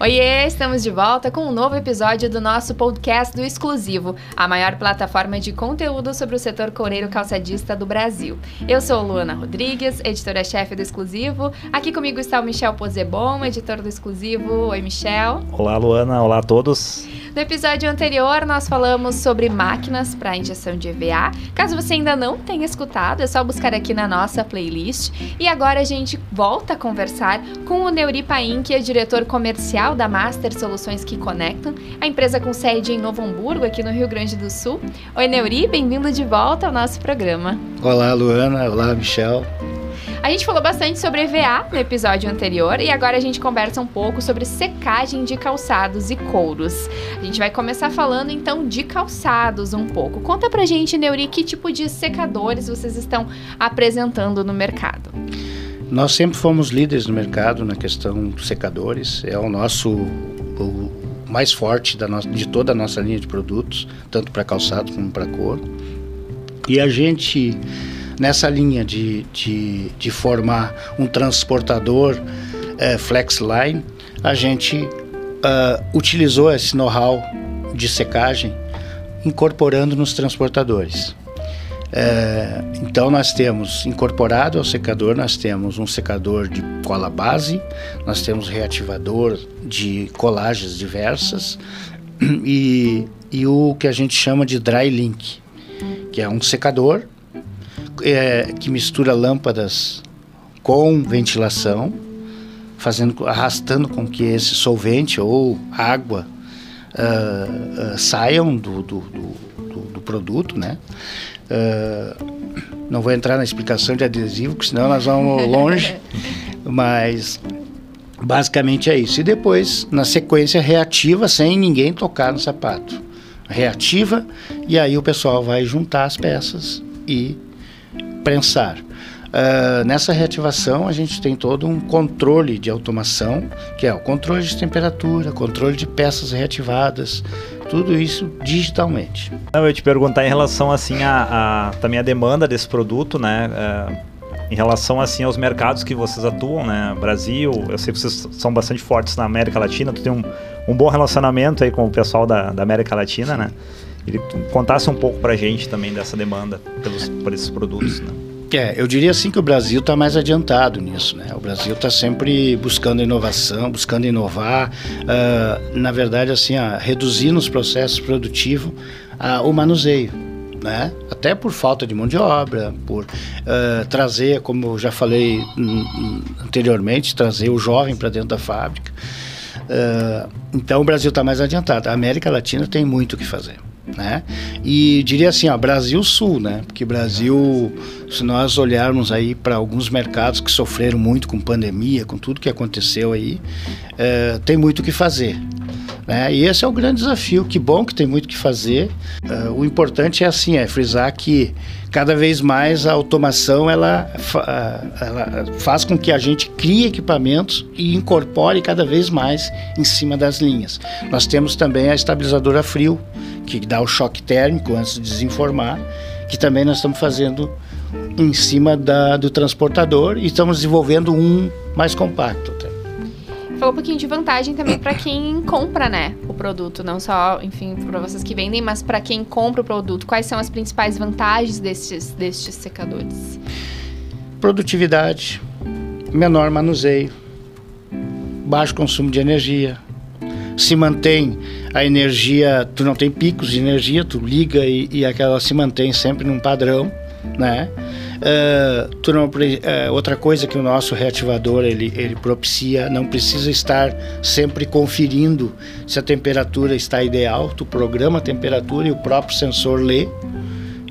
Oiê, estamos de volta com um novo episódio do nosso podcast do Exclusivo, a maior plataforma de conteúdo sobre o setor coureiro calçadista do Brasil. Eu sou Luana Rodrigues, editora-chefe do Exclusivo. Aqui comigo está o Michel Pozebon, editor do Exclusivo. Oi, Michel. Olá, Luana. Olá a todos. No episódio anterior, nós falamos sobre máquinas para injeção de EVA. Caso você ainda não tenha escutado, é só buscar aqui na nossa playlist. E agora a gente volta a conversar com o Neuri Paim, que é diretor comercial da Master Soluções que Conectam, a empresa com sede em Novo Hamburgo, aqui no Rio Grande do Sul. Oi, Neuri, bem-vindo de volta ao nosso programa. Olá, Luana. Olá, Michel. A gente falou bastante sobre EVA no episódio anterior e agora a gente conversa um pouco sobre secagem de calçados e couros. A gente vai começar falando então de calçados um pouco. Conta pra gente, Neuri, que tipo de secadores vocês estão apresentando no mercado. Nós sempre fomos líderes no mercado na questão dos secadores. É o nosso o mais forte da nossa, de toda a nossa linha de produtos, tanto para calçado como para couro. E a gente nessa linha de, de, de formar um transportador é, Flexline, a gente uh, utilizou esse know-how de secagem incorporando nos transportadores. É, então nós temos incorporado ao secador, nós temos um secador de cola base, nós temos reativador de colagens diversas e, e o que a gente chama de dry link, que é um secador é, que mistura lâmpadas com ventilação, fazendo, arrastando com que esse solvente ou água uh, uh, saiam do, do, do, do, produto, né? Uh, não vou entrar na explicação de adesivo, porque senão nós vamos longe, mas basicamente é isso. E depois, na sequência, reativa sem ninguém tocar no sapato. Reativa e aí o pessoal vai juntar as peças e prensar. Uh, nessa reativação, a gente tem todo um controle de automação, que é o controle de temperatura, controle de peças reativadas, tudo isso digitalmente. Eu ia te perguntar em relação assim a, a também a demanda desse produto, né? Uh, em relação assim aos mercados que vocês atuam, né? Brasil, eu sei que vocês são bastante fortes na América Latina, tu tem um, um bom relacionamento aí com o pessoal da, da América Latina, né? Ele contasse um pouco para a gente também dessa demanda pelos, por esses produtos. Né? É, eu diria assim que o Brasil está mais adiantado nisso, né? O Brasil está sempre buscando inovação, buscando inovar, uh, na verdade, assim, uh, reduzir nos processos produtivos uh, o manuseio, né? Até por falta de mão de obra, por uh, trazer, como eu já falei anteriormente, trazer o jovem para dentro da fábrica. então, o Brasil está mais adiantado. A América Latina tem muito o que fazer né? E diria assim, ó, Brasil Sul, né? Porque Brasil, se nós olharmos aí para alguns mercados que sofreram muito com pandemia, com tudo que aconteceu aí, é, tem muito o que fazer. Né? E esse é o grande desafio. Que bom que tem muito que fazer. Uh, o importante é assim, é frisar que cada vez mais a automação ela, ela faz com que a gente crie equipamentos e incorpore cada vez mais em cima das linhas. Nós temos também a estabilizadora frio, que dá o choque térmico antes de desenformar, que também nós estamos fazendo em cima da, do transportador e estamos desenvolvendo um mais compacto. Falou um pouquinho de vantagem também para quem compra, né, o produto, não só, enfim, para vocês que vendem, mas para quem compra o produto. Quais são as principais vantagens destes, destes secadores? Produtividade, menor manuseio, baixo consumo de energia, se mantém a energia, tu não tem picos de energia, tu liga e, e aquela se mantém sempre num padrão, né? Uh, uh, outra coisa que o nosso reativador ele, ele propicia, não precisa estar sempre conferindo se a temperatura está ideal, tu programa a temperatura e o próprio sensor lê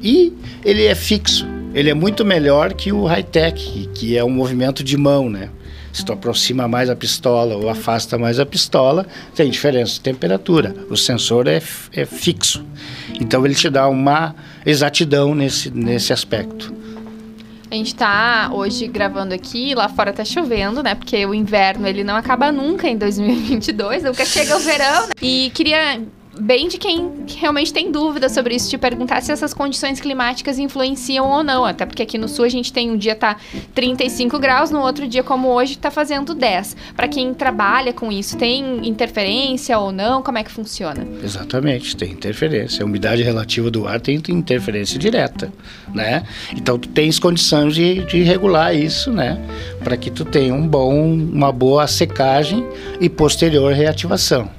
e ele é fixo, ele é muito melhor que o high-tech, que é um movimento de mão, né? Se tu aproxima mais a pistola ou afasta mais a pistola, tem diferença de temperatura. O sensor é, é fixo. Então ele te dá uma exatidão nesse, nesse aspecto. A gente tá hoje gravando aqui, lá fora tá chovendo, né? Porque o inverno ele não acaba nunca em 2022, nunca chega o verão. Né? E queria bem de quem realmente tem dúvida sobre isso, te perguntar se essas condições climáticas influenciam ou não. Até porque aqui no sul a gente tem um dia tá 35 graus, no outro dia, como hoje, tá fazendo 10. Para quem trabalha com isso, tem interferência ou não? Como é que funciona? Exatamente, tem interferência. A umidade relativa do ar tem interferência direta, né? Então tu tens condições de, de regular isso, né? Para que tu tenha um bom, uma boa secagem e posterior reativação.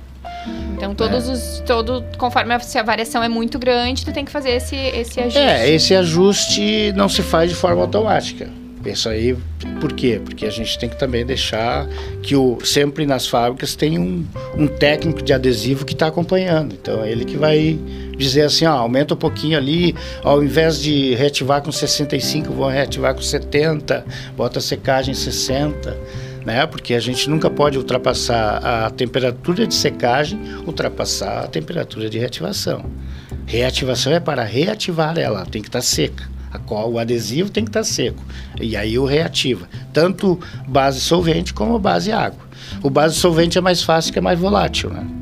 Então, todos é. os. Todo, conforme a, se a variação é muito grande, tu tem que fazer esse, esse ajuste. É, esse ajuste não se faz de forma automática. Isso aí, por quê? Porque a gente tem que também deixar que o, sempre nas fábricas tem um, um técnico de adesivo que está acompanhando. Então é ele que vai dizer assim, ó, aumenta um pouquinho ali, ao invés de reativar com 65, vou reativar com 70, bota a secagem 60 né? Porque a gente nunca pode ultrapassar a temperatura de secagem, ultrapassar a temperatura de reativação. Reativação é para reativar ela, tem que estar tá seca. O adesivo tem que estar tá seco. E aí o reativa. Tanto base solvente como base água. O base solvente é mais fácil que é mais volátil, né?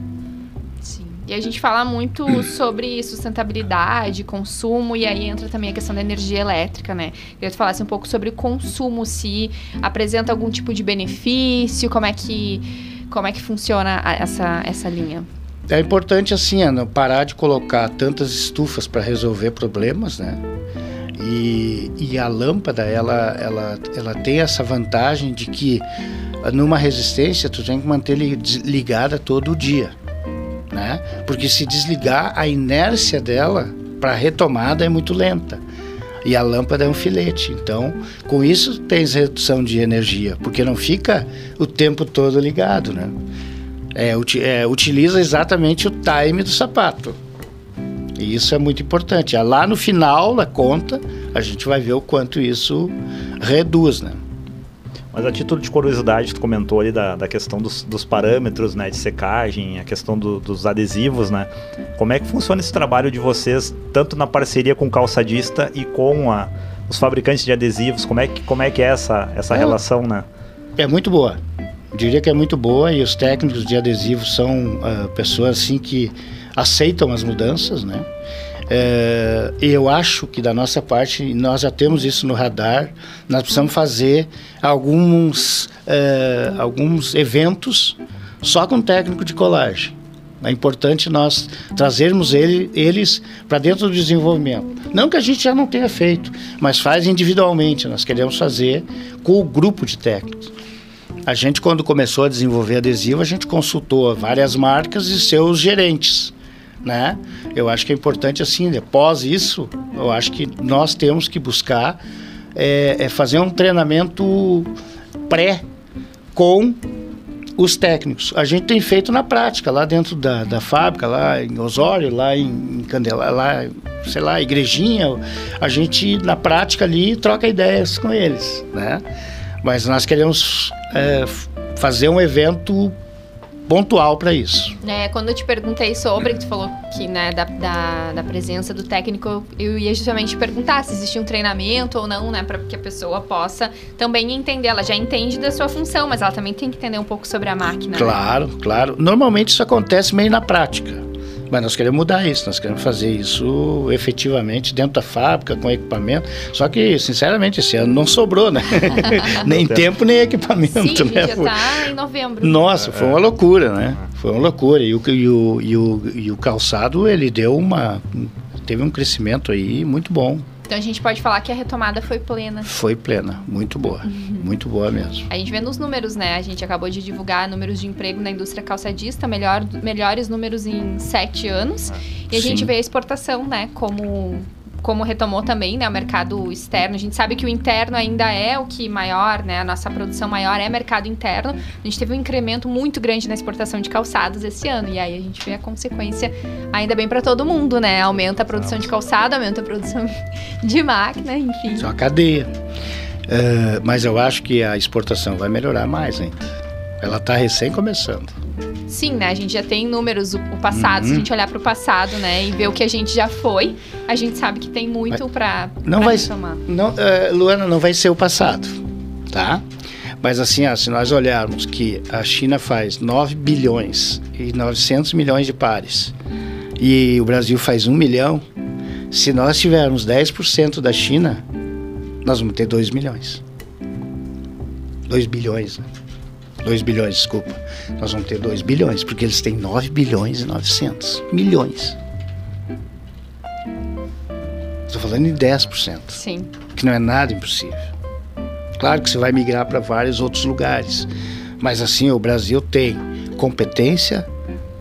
E a gente fala muito sobre sustentabilidade, consumo, e aí entra também a questão da energia elétrica, né? Eu te falasse um pouco sobre consumo, se apresenta algum tipo de benefício, como é que, como é que funciona essa, essa linha? É importante, assim, Ana, parar de colocar tantas estufas para resolver problemas, né? E, e a lâmpada, ela, ela, ela tem essa vantagem de que numa resistência tu tem que manter ligada todo o dia né? Porque se desligar, a inércia dela para retomada é muito lenta. E a lâmpada é um filete. Então, com isso tens redução de energia, porque não fica o tempo todo ligado, né? É, é, utiliza exatamente o time do sapato. E isso é muito importante. Lá no final da conta, a gente vai ver o quanto isso reduz, né? Mas a título de curiosidade, tu comentou ali da, da questão dos, dos parâmetros né, de secagem, a questão do, dos adesivos, né? Como é que funciona esse trabalho de vocês, tanto na parceria com o calçadista e com a, os fabricantes de adesivos? Como é que, como é, que é essa, essa é, relação, né? É muito boa. Diria que é muito boa e os técnicos de adesivos são uh, pessoas assim que aceitam as mudanças, né? É, eu acho que da nossa parte nós já temos isso no radar. Nós precisamos fazer alguns, é, alguns eventos só com técnico de colagem. É importante nós trazermos ele, eles para dentro do desenvolvimento. Não que a gente já não tenha feito, mas faz individualmente. Nós queremos fazer com o grupo de técnicos. A gente, quando começou a desenvolver adesivo, a gente consultou várias marcas e seus gerentes né? Eu acho que é importante assim, após isso, eu acho que nós temos que buscar é, é fazer um treinamento pré com os técnicos. A gente tem feito na prática, lá dentro da, da fábrica, lá em Osório, lá em, Candela, lá, sei lá, Igrejinha, a gente na prática ali troca ideias com eles, né? Mas nós queremos é, fazer um evento pontual para isso. É, quando eu te perguntei sobre, que tu falou que, né, da, da, da, presença do técnico, eu ia justamente perguntar se existe um treinamento ou não, né, para que a pessoa possa também entender. Ela já entende da sua função, mas ela também tem que entender um pouco sobre a máquina. Né? Claro, né? claro. Normalmente isso acontece meio na prática. Mas nós queremos mudar isso, nós queremos fazer isso efetivamente dentro da fábrica, com equipamento. Só que, sinceramente, esse ano não sobrou, né? nem tempo, nem equipamento. Sim, né? já está em novembro. Nossa, foi uma loucura, né? Foi uma loucura. E o, e o, e o, e o calçado, ele deu uma. teve um crescimento aí muito bom. Então a gente pode falar que a retomada foi plena. Foi plena, muito boa, uhum. muito boa mesmo. A gente vê nos números, né? A gente acabou de divulgar números de emprego na indústria calçadista, melhor, melhores números em sete anos. Ah, e a Sim. gente vê a exportação, né, como como retomou também, né, o mercado externo. A gente sabe que o interno ainda é o que maior, né, a nossa produção maior é mercado interno. A gente teve um incremento muito grande na exportação de calçados esse ano e aí a gente vê a consequência ainda bem para todo mundo, né? Aumenta a produção de calçado, aumenta a produção de máquina, enfim. Isso é uma cadeia. Uh, mas eu acho que a exportação vai melhorar mais ainda. Ela está recém começando. Sim, né? A gente já tem números, o, o passado, uhum. se a uhum. gente olhar para o passado, né, e ver o que a gente já foi, a gente sabe que tem muito para não pra vai retomar. Não, uh, Luana, não vai ser o passado, tá? Mas assim, ó, se nós olharmos que a China faz 9 bilhões e 900 milhões de pares, e o Brasil faz um milhão, se nós tivermos 10% da China, nós vamos ter 2 milhões. 2 bilhões, né? 2 bilhões, desculpa. Nós vamos ter 2 bilhões, porque eles têm 9 bilhões e 900 milhões. Estou falando em 10%. Sim. Que não é nada impossível. Claro que você vai migrar para vários outros lugares. Mas assim, o Brasil tem competência,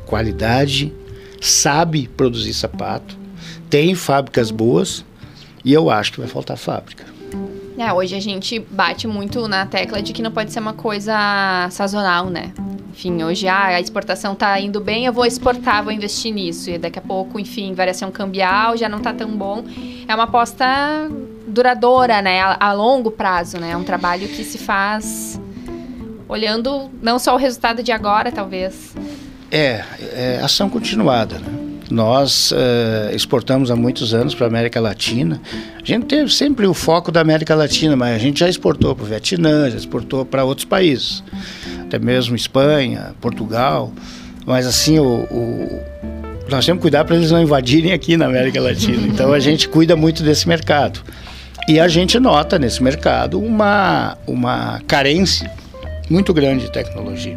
qualidade, sabe produzir sapato, tem fábricas boas e eu acho que vai faltar fábrica. É, hoje a gente bate muito na tecla de que não pode ser uma coisa sazonal, né? Enfim, hoje ah, a exportação tá indo bem, eu vou exportar, vou investir nisso. E daqui a pouco, enfim, variação cambial já não tá tão bom. É uma aposta duradoura, né? A, a longo prazo, né? É um trabalho que se faz olhando não só o resultado de agora, talvez. É, é ação continuada, né? Nós uh, exportamos há muitos anos para a América Latina. A gente teve sempre o foco da América Latina, mas a gente já exportou para o Vietnã, já exportou para outros países, até mesmo Espanha, Portugal. Mas assim, o, o nós temos que cuidar para eles não invadirem aqui na América Latina. Então a gente cuida muito desse mercado. E a gente nota nesse mercado uma, uma carência muito grande de tecnologia.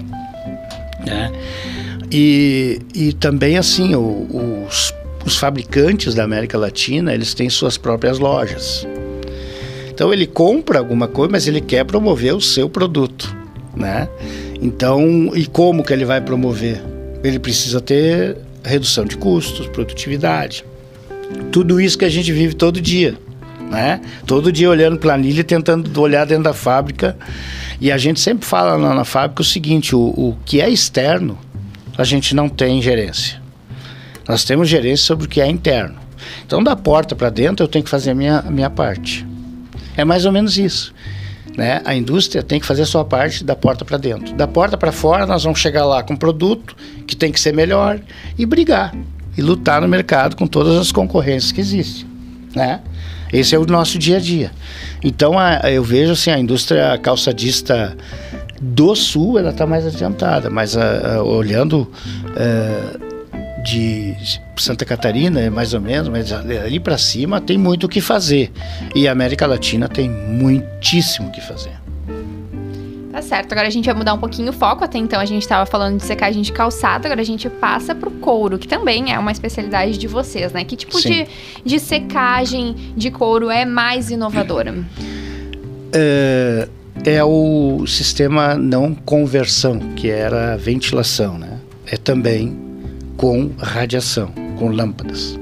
Né? E, e também assim, o, os, os fabricantes da América Latina, eles têm suas próprias lojas. Então ele compra alguma coisa, mas ele quer promover o seu produto, né? Então, e como que ele vai promover? Ele precisa ter redução de custos, produtividade. Tudo isso que a gente vive todo dia, né? Todo dia olhando planilha e tentando olhar dentro da fábrica. E a gente sempre fala na, na fábrica o seguinte: o, o que é externo a gente não tem gerência. Nós temos gerência sobre o que é interno. Então, da porta para dentro, eu tenho que fazer a minha, a minha parte. É mais ou menos isso. Né? A indústria tem que fazer a sua parte da porta para dentro. Da porta para fora, nós vamos chegar lá com um produto que tem que ser melhor e brigar e lutar no mercado com todas as concorrências que existem. Né? Esse é o nosso dia a dia. Então, a, eu vejo assim, a indústria calçadista do sul ela está mais adiantada, mas a, a, olhando uh, de Santa Catarina, é mais ou menos, mas ali para cima tem muito o que fazer. E a América Latina tem muitíssimo o que fazer. Tá certo, agora a gente vai mudar um pouquinho o foco. Até então a gente estava falando de secagem de calçado, agora a gente passa pro couro, que também é uma especialidade de vocês, né? Que tipo de, de secagem de couro é mais inovadora? É, é o sistema não conversão, que era a ventilação, né? É também com radiação, com lâmpadas.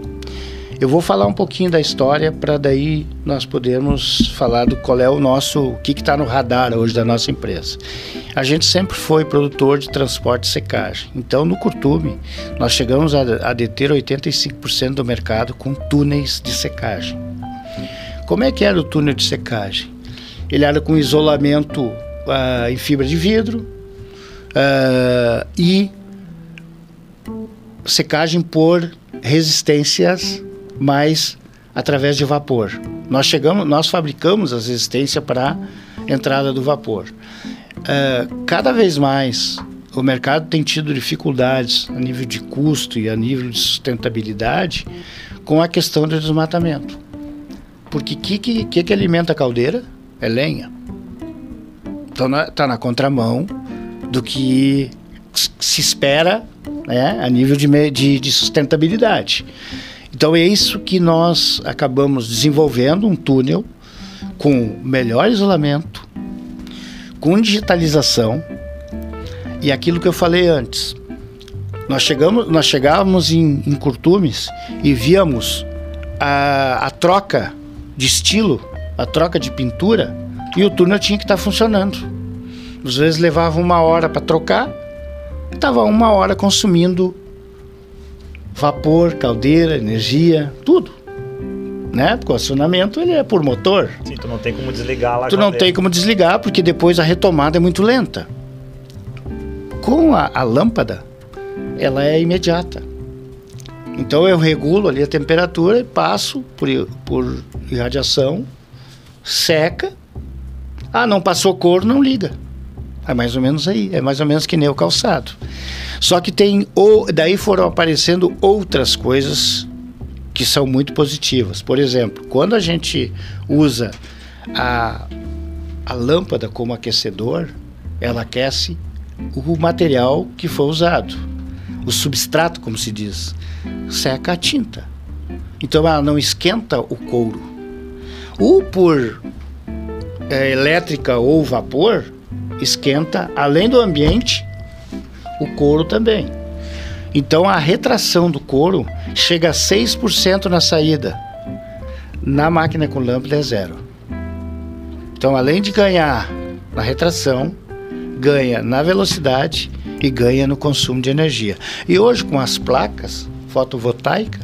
Eu vou falar um pouquinho da história para daí nós podermos falar do qual é o nosso, o que está no radar hoje da nossa empresa. A gente sempre foi produtor de transporte e secagem. Então, no Curtume, nós chegamos a, a deter 85% do mercado com túneis de secagem. Como é que era o túnel de secagem? Ele era com isolamento uh, em fibra de vidro uh, e secagem por resistências mais através de vapor. Nós chegamos, nós fabricamos as resistências para entrada do vapor. Uh, cada vez mais o mercado tem tido dificuldades a nível de custo e a nível de sustentabilidade com a questão do desmatamento. Porque o que, que, que alimenta a caldeira? É lenha. Então está na contramão do que se espera né, a nível de, de, de sustentabilidade. Então é isso que nós acabamos desenvolvendo um túnel com melhor isolamento, com digitalização e aquilo que eu falei antes. Nós chegamos, nós chegávamos em, em Curtumes e víamos a, a troca de estilo a troca de pintura e o túnel tinha que estar tá funcionando. Às vezes levava uma hora para trocar, estava uma hora consumindo vapor, caldeira, energia, tudo. Né? Porque o acionamento ele é por motor. Sim, tu não tem como desligar lá. Tu não tem como desligar porque depois a retomada é muito lenta. Com a, a lâmpada, ela é imediata. Então eu regulo ali a temperatura e passo por, por irradiação seca. Ah, não passou cor, não liga. É mais ou menos aí, é mais ou menos que nem o calçado. Só que tem, ou, daí foram aparecendo outras coisas que são muito positivas. Por exemplo, quando a gente usa a, a lâmpada como aquecedor, ela aquece o material que foi usado, o substrato, como se diz, seca a tinta. Então ela não esquenta o couro. Ou por é, elétrica ou vapor, esquenta, além do ambiente, o couro também. Então a retração do couro chega a 6% na saída. Na máquina com lâmpada é zero. Então, além de ganhar na retração, ganha na velocidade e ganha no consumo de energia. E hoje, com as placas fotovoltaicas,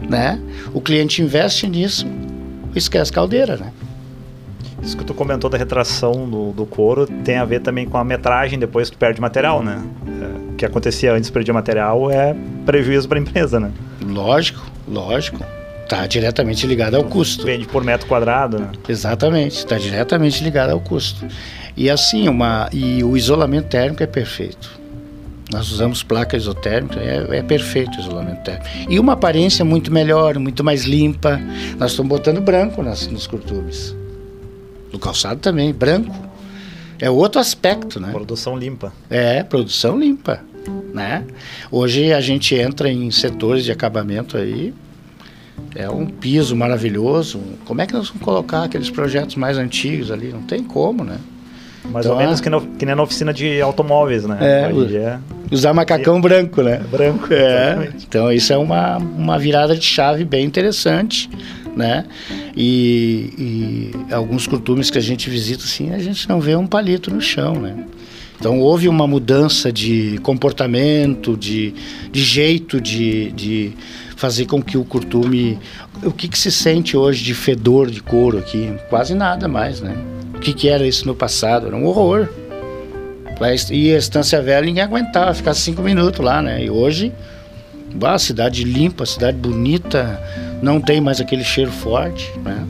né, o cliente investe nisso esquece caldeira, né? Isso que tu comentou da retração do, do couro tem a ver também com a metragem depois que tu perde material, né? É, o que acontecia antes de perder material é prejuízo para a empresa, né? Lógico, lógico. Está diretamente ligado ao custo. Vende por metro quadrado, né? Exatamente, está diretamente ligado ao custo. E assim, uma, e o isolamento térmico é perfeito. Nós usamos placa isotérmica, é, é, perfeito o isolamento térmico. E uma aparência muito melhor, muito mais limpa. Nós estamos botando branco nas, nos curtubes. No calçado também, branco. É outro aspecto, né? Produção limpa. É, produção limpa, né? Hoje a gente entra em setores de acabamento aí, é um piso maravilhoso. Como é que nós vamos colocar aqueles projetos mais antigos ali? Não tem como, né? Mais então, ou menos é... que, no, que nem na oficina de automóveis, né? É, é... usar macacão é, branco, né? Branco, é. Então isso é uma, uma virada de chave bem interessante né? E, e, alguns costumes que a gente visita assim, a gente não vê um palito no chão, né? Então houve uma mudança de comportamento, de, de jeito de, de fazer com que o curtume... O que, que se sente hoje de fedor de couro aqui? Quase nada mais, né? Que, que era isso no passado? Era um horror. E a Estância Velha ninguém aguentava ficar cinco minutos lá, né? E hoje, bah, cidade limpa, cidade bonita, não tem mais aquele cheiro forte, né?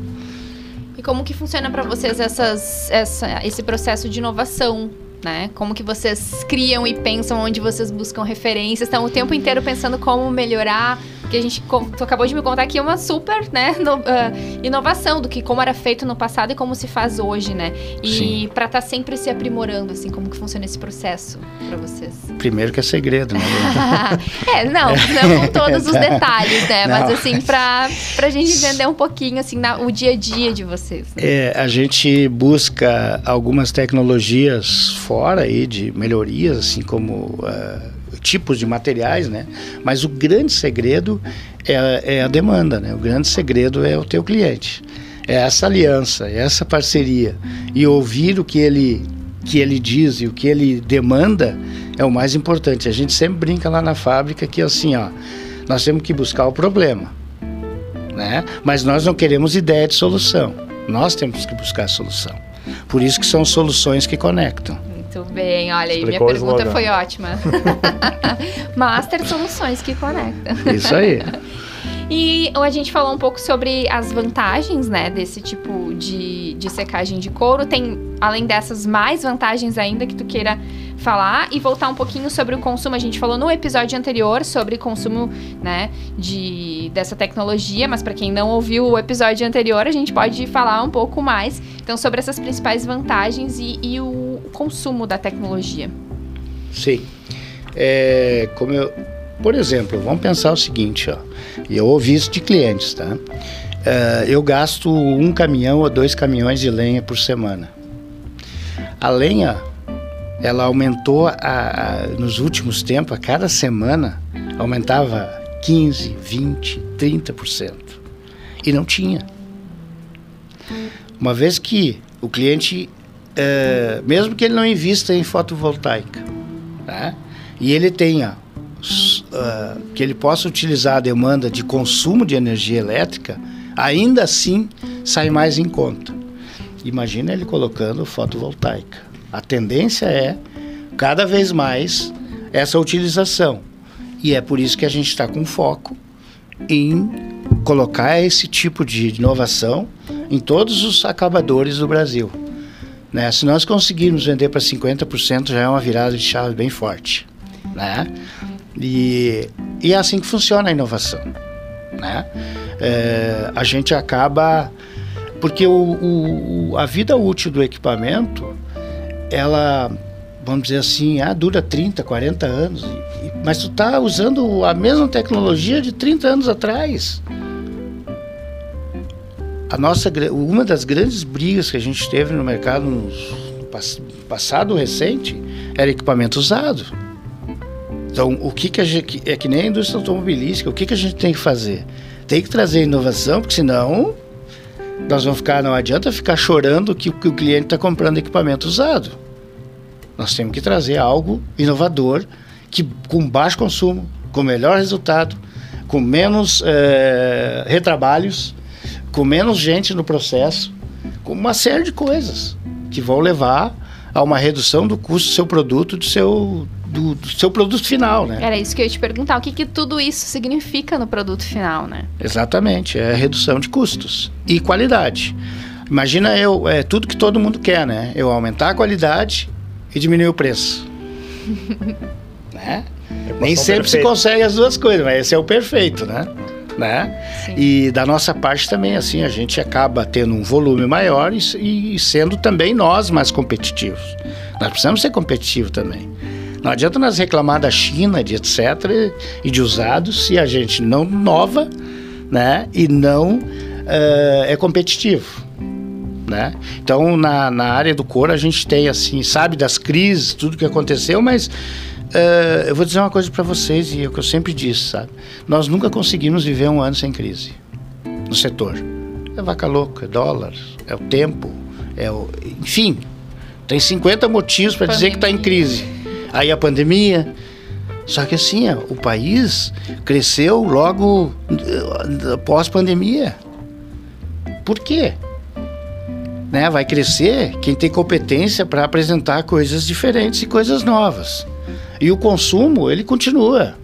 E como que funciona para vocês essas, essa, esse processo de inovação? Né? Como que vocês criam e pensam onde vocês buscam referências? Estão o tempo inteiro pensando como melhorar que a gente tu acabou de me contar aqui uma super né, no, uh, inovação do que como era feito no passado e como se faz hoje, né? E para estar tá sempre se aprimorando, assim, como que funciona esse processo para vocês? Primeiro que é segredo, né? é, não, não com todos os detalhes, né? Não. Mas assim, para a gente entender um pouquinho, assim, na, o dia a dia de vocês. Né? É, a gente busca algumas tecnologias fora aí de melhorias, assim como... Uh, tipos de materiais, né? Mas o grande segredo é, é a demanda, né? O grande segredo é o teu cliente. É essa aliança, é essa parceria e ouvir o que ele que ele diz e o que ele demanda é o mais importante. A gente sempre brinca lá na fábrica que assim, ó, nós temos que buscar o problema, né? Mas nós não queremos ideia de solução. Nós temos que buscar a solução. Por isso que são soluções que conectam. Muito bem, olha aí, minha pergunta foi ótima. Master Soluções que conecta. Isso aí. E a gente falou um pouco sobre as vantagens, né, desse tipo de, de secagem de couro. Tem, além dessas, mais vantagens ainda que tu queira falar e voltar um pouquinho sobre o consumo. A gente falou no episódio anterior sobre consumo, né, de dessa tecnologia, mas para quem não ouviu o episódio anterior, a gente pode falar um pouco mais, então, sobre essas principais vantagens e, e o consumo da tecnologia. Sim. É, como eu, por exemplo, vamos pensar o seguinte, ó. Eu ouvi isso de clientes, tá? É, eu gasto um caminhão ou dois caminhões de lenha por semana. A lenha ela aumentou a, a, nos últimos tempos, a cada semana, aumentava 15, 20, 30%. E não tinha. Uma vez que o cliente, é, mesmo que ele não invista em fotovoltaica, tá? e ele tenha, uh, que ele possa utilizar a demanda de consumo de energia elétrica, ainda assim sai mais em conta. Imagina ele colocando fotovoltaica. A tendência é cada vez mais essa utilização. E é por isso que a gente está com foco em colocar esse tipo de inovação em todos os acabadores do Brasil. Né? Se nós conseguirmos vender para 50%, já é uma virada de chave bem forte. Né? E, e é assim que funciona a inovação. Né? É, a gente acaba. Porque o, o, a vida útil do equipamento, ela, vamos dizer assim, ah, dura 30, 40 anos. Mas tu está usando a mesma tecnologia de 30 anos atrás a nossa uma das grandes brigas que a gente teve no mercado no passado recente era equipamento usado. Então, o que, que a gente é que nem a indústria automobilística, o que, que a gente tem que fazer? Tem que trazer inovação, porque senão nós vamos ficar, não adianta ficar chorando que, que o cliente está comprando equipamento usado. Nós temos que trazer algo inovador, que com baixo consumo, com melhor resultado, com menos é, retrabalhos com menos gente no processo, com uma série de coisas que vão levar a uma redução do custo do seu produto, do seu, do, do, seu produto final, né? Era isso que eu ia te perguntar, o que, que tudo isso significa no produto final, né? Exatamente, é redução de custos e qualidade. Imagina eu, é tudo que todo mundo quer, né? Eu aumentar a qualidade e diminuir o preço. né? Nem sempre perfeito. se consegue as duas coisas, mas esse é o perfeito, né? né? Sim. E da nossa parte também, assim, a gente acaba tendo um volume maior e, e sendo também nós mais competitivos. Nós precisamos ser competitivos também. Não adianta nós reclamar da China, de etc., e de usados, se a gente não nova, né? E não uh, é competitivo. Né? Então, na, na área do couro, a gente tem, assim, sabe das crises, tudo que aconteceu, mas Uh, eu vou dizer uma coisa para vocês e é o que eu sempre disse, sabe? Nós nunca conseguimos viver um ano sem crise no setor. É vaca louca, é dólar, é o tempo, é o, enfim, tem 50 motivos para dizer que está em crise. Aí a pandemia. Só que assim, ó, o país cresceu logo uh, pós-pandemia. Por quê? Né? Vai crescer quem tem competência para apresentar coisas diferentes e coisas novas. E o consumo, ele continua.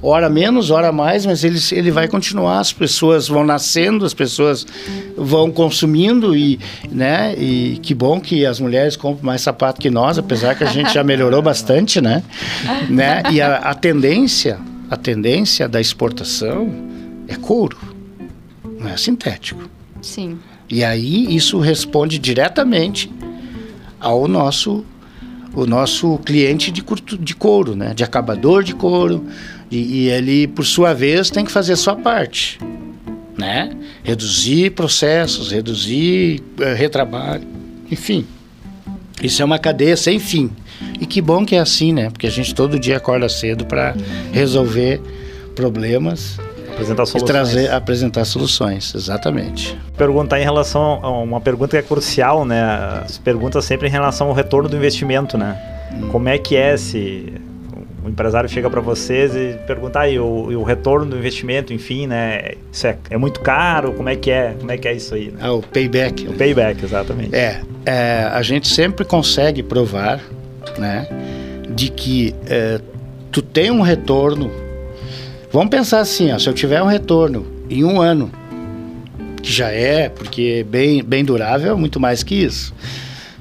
Hora menos, hora mais, mas ele, ele vai continuar. As pessoas vão nascendo, as pessoas vão consumindo e, né? E que bom que as mulheres compram mais sapato que nós, apesar que a gente já melhorou bastante, né? né? E a, a tendência, a tendência da exportação é couro, não é sintético. Sim. E aí isso responde diretamente ao nosso o nosso cliente de, curto, de couro, né? de acabador de couro, e, e ele, por sua vez, tem que fazer a sua parte. Né? Reduzir processos, reduzir uh, retrabalho, enfim. Isso é uma cadeia sem fim. E que bom que é assim, né? Porque a gente todo dia acorda cedo para resolver problemas Apresentar soluções. E trazer, apresentar soluções, exatamente. Perguntar em relação a uma pergunta que é crucial, né? As perguntas sempre em relação ao retorno do investimento, né? Hum. Como é que é se o empresário chega para vocês e pergunta aí o, o, retorno do investimento, enfim, né? Isso é, é, muito caro? Como é que é? Como é que é isso aí? Né? Ah, o payback. O payback, exatamente. É, é a gente sempre consegue provar, né, de que é, tu tem um retorno Vamos pensar assim, ó, se eu tiver um retorno em um ano, que já é, porque é bem, bem durável, muito mais que isso.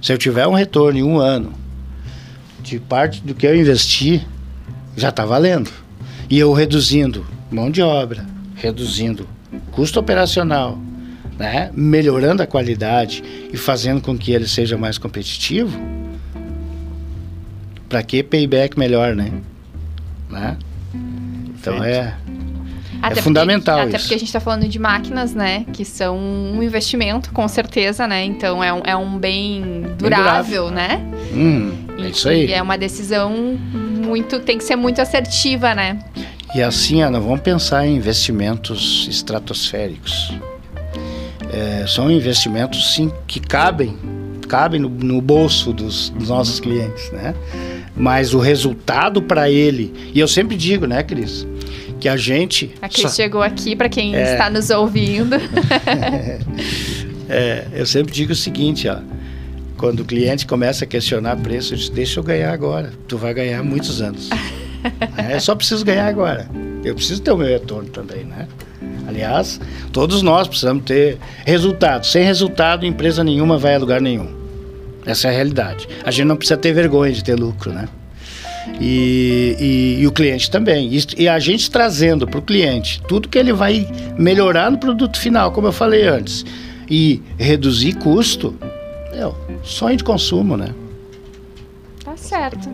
Se eu tiver um retorno em um ano, de parte do que eu investi, já está valendo. E eu reduzindo mão de obra, reduzindo custo operacional, né? melhorando a qualidade e fazendo com que ele seja mais competitivo, para que payback melhor, né? né? Então é, até é fundamental porque, Até isso. porque a gente está falando de máquinas, né? Que são um investimento, com certeza, né? Então é um, é um bem durável, durável. né? Hum, é isso aí. E é uma decisão muito... Tem que ser muito assertiva, né? E assim, Ana, vamos pensar em investimentos estratosféricos. É, são investimentos, sim, que cabem, cabem no, no bolso dos, dos nossos clientes, né? Mas o resultado para ele... E eu sempre digo, né, Cris? que a gente. A Cris só... chegou aqui para quem é... está nos ouvindo. é, eu sempre digo o seguinte, ó. Quando o cliente começa a questionar preço, eu digo, deixa eu ganhar agora. Tu vai ganhar muitos anos. é, só preciso ganhar agora. Eu preciso ter o meu retorno também, né? Aliás, todos nós precisamos ter resultado. Sem resultado, empresa nenhuma vai a lugar nenhum. Essa é a realidade. A gente não precisa ter vergonha de ter lucro, né? E, e, e o cliente também. E, a gente trazendo para o cliente tudo que ele vai melhorar no produto final, como eu falei antes, e reduzir custo, o sonho de consumo, né? Tá certo.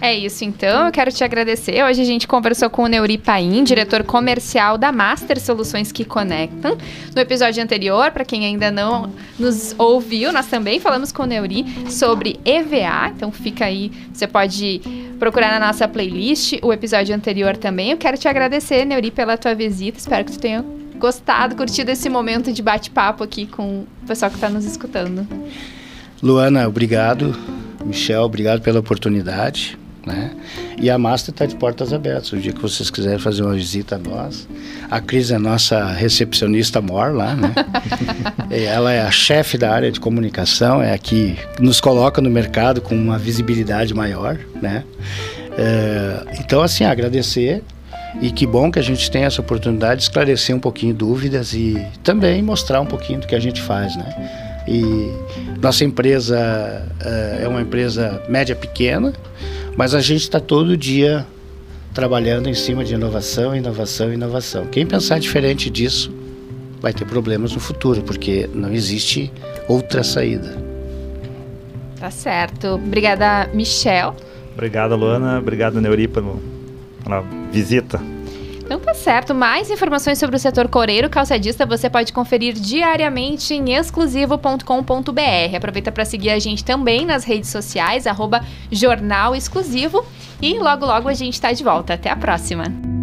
É isso, então. Eu quero te agradecer. Hoje a gente conversou com o Neuri Paim, diretor comercial da Master Soluções que Conectam. No episódio anterior, para quem ainda não nos ouviu, nós também falamos com o Neuri sobre EVA. Então fica aí, você pode procurar na nossa playlist o episódio anterior também. Eu quero te agradecer, Neuri, pela tua visita. Espero que tu tenha gostado, curtido esse momento de bate-papo aqui com o pessoal que está nos escutando. Luana, obrigado. Michel, obrigado pela oportunidade. Né? E a Master está de portas abertas. O dia que vocês quiserem fazer uma visita a nós. A Cris é nossa recepcionista mor lá, né? ela é a chefe da área de comunicação, é a que nos coloca no mercado com uma visibilidade maior, né? É, então, assim, agradecer e que bom que a gente tem essa oportunidade de esclarecer um pouquinho dúvidas e também mostrar um pouquinho do que a gente faz, né? E nossa empresa uh, é uma empresa média pequena, mas a gente está todo dia trabalhando em cima de inovação, inovação, inovação. Quem pensar diferente disso vai ter problemas no futuro, porque não existe outra saída. Tá certo. Obrigada, Michel. Obrigado, Luana. Obrigado, Neuripa, pela visita. Então tá certo. Mais informações sobre o setor coreiro calçadista você pode conferir diariamente em exclusivo.com.br. Aproveita para seguir a gente também nas redes sociais, arroba Jornal Exclusivo. E logo logo a gente está de volta. Até a próxima!